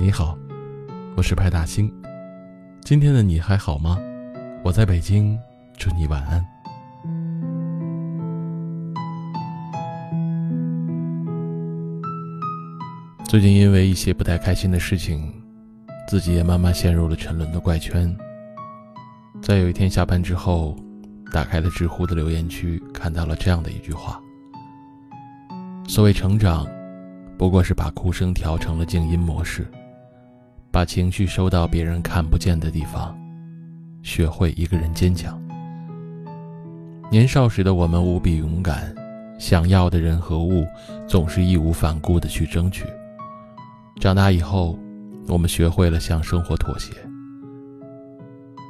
你好，我是派大星。今天的你还好吗？我在北京，祝你晚安。最近因为一些不太开心的事情，自己也慢慢陷入了沉沦的怪圈。在有一天下班之后，打开了知乎的留言区，看到了这样的一句话：所谓成长，不过是把哭声调成了静音模式。把情绪收到别人看不见的地方，学会一个人坚强。年少时的我们无比勇敢，想要的人和物总是义无反顾的去争取。长大以后，我们学会了向生活妥协，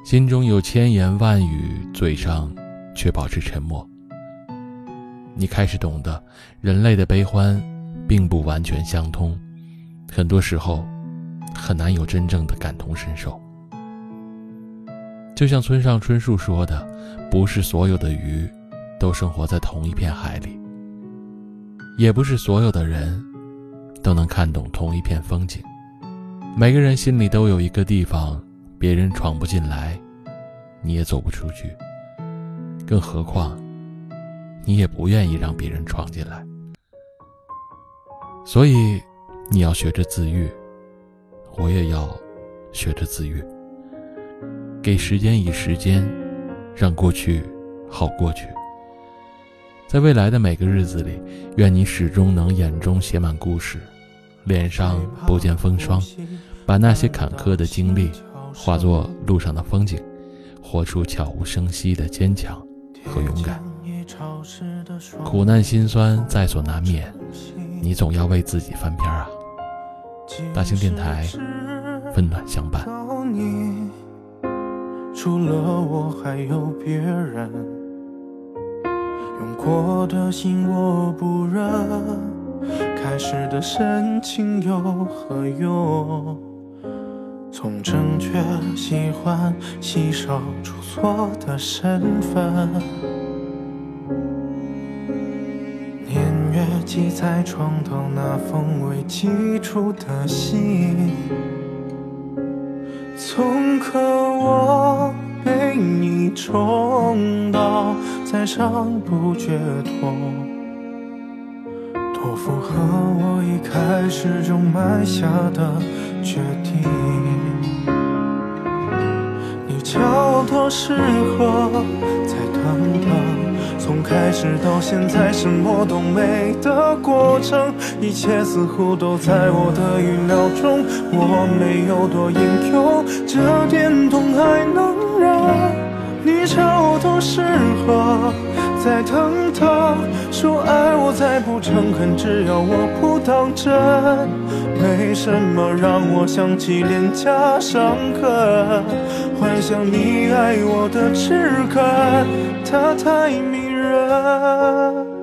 心中有千言万语，嘴上却保持沉默。你开始懂得，人类的悲欢并不完全相通，很多时候。很难有真正的感同身受。就像村上春树说的：“不是所有的鱼都生活在同一片海里，也不是所有的人都能看懂同一片风景。每个人心里都有一个地方，别人闯不进来，你也走不出去。更何况，你也不愿意让别人闯进来。所以，你要学着自愈。”我也要学着自愈，给时间以时间，让过去好过去。在未来的每个日子里，愿你始终能眼中写满故事，脸上不见风霜，把那些坎坷的经历化作路上的风景，活出悄无声息的坚强和勇敢。苦难心酸在所难免，你总要为自己翻篇啊！大型电台，温暖相伴。你除了我还有别人，用过的心我不忍，开始的深情有何用？从正确喜欢稀少出错的身份。记在床头那封未寄出的信，从渴望被你宠到再上不觉痛，多符合我一开始就埋下的决定。你叫多适合，再等等。从开始到现在，什么都没的过程，一切似乎都在我的预料中。我没有多英勇，这点痛还能忍。你超多适合，再等等。说爱我再不诚恳，只要我不当真。没什么让我想起脸颊伤痕，幻想你爱我的痴肯，它太迷人。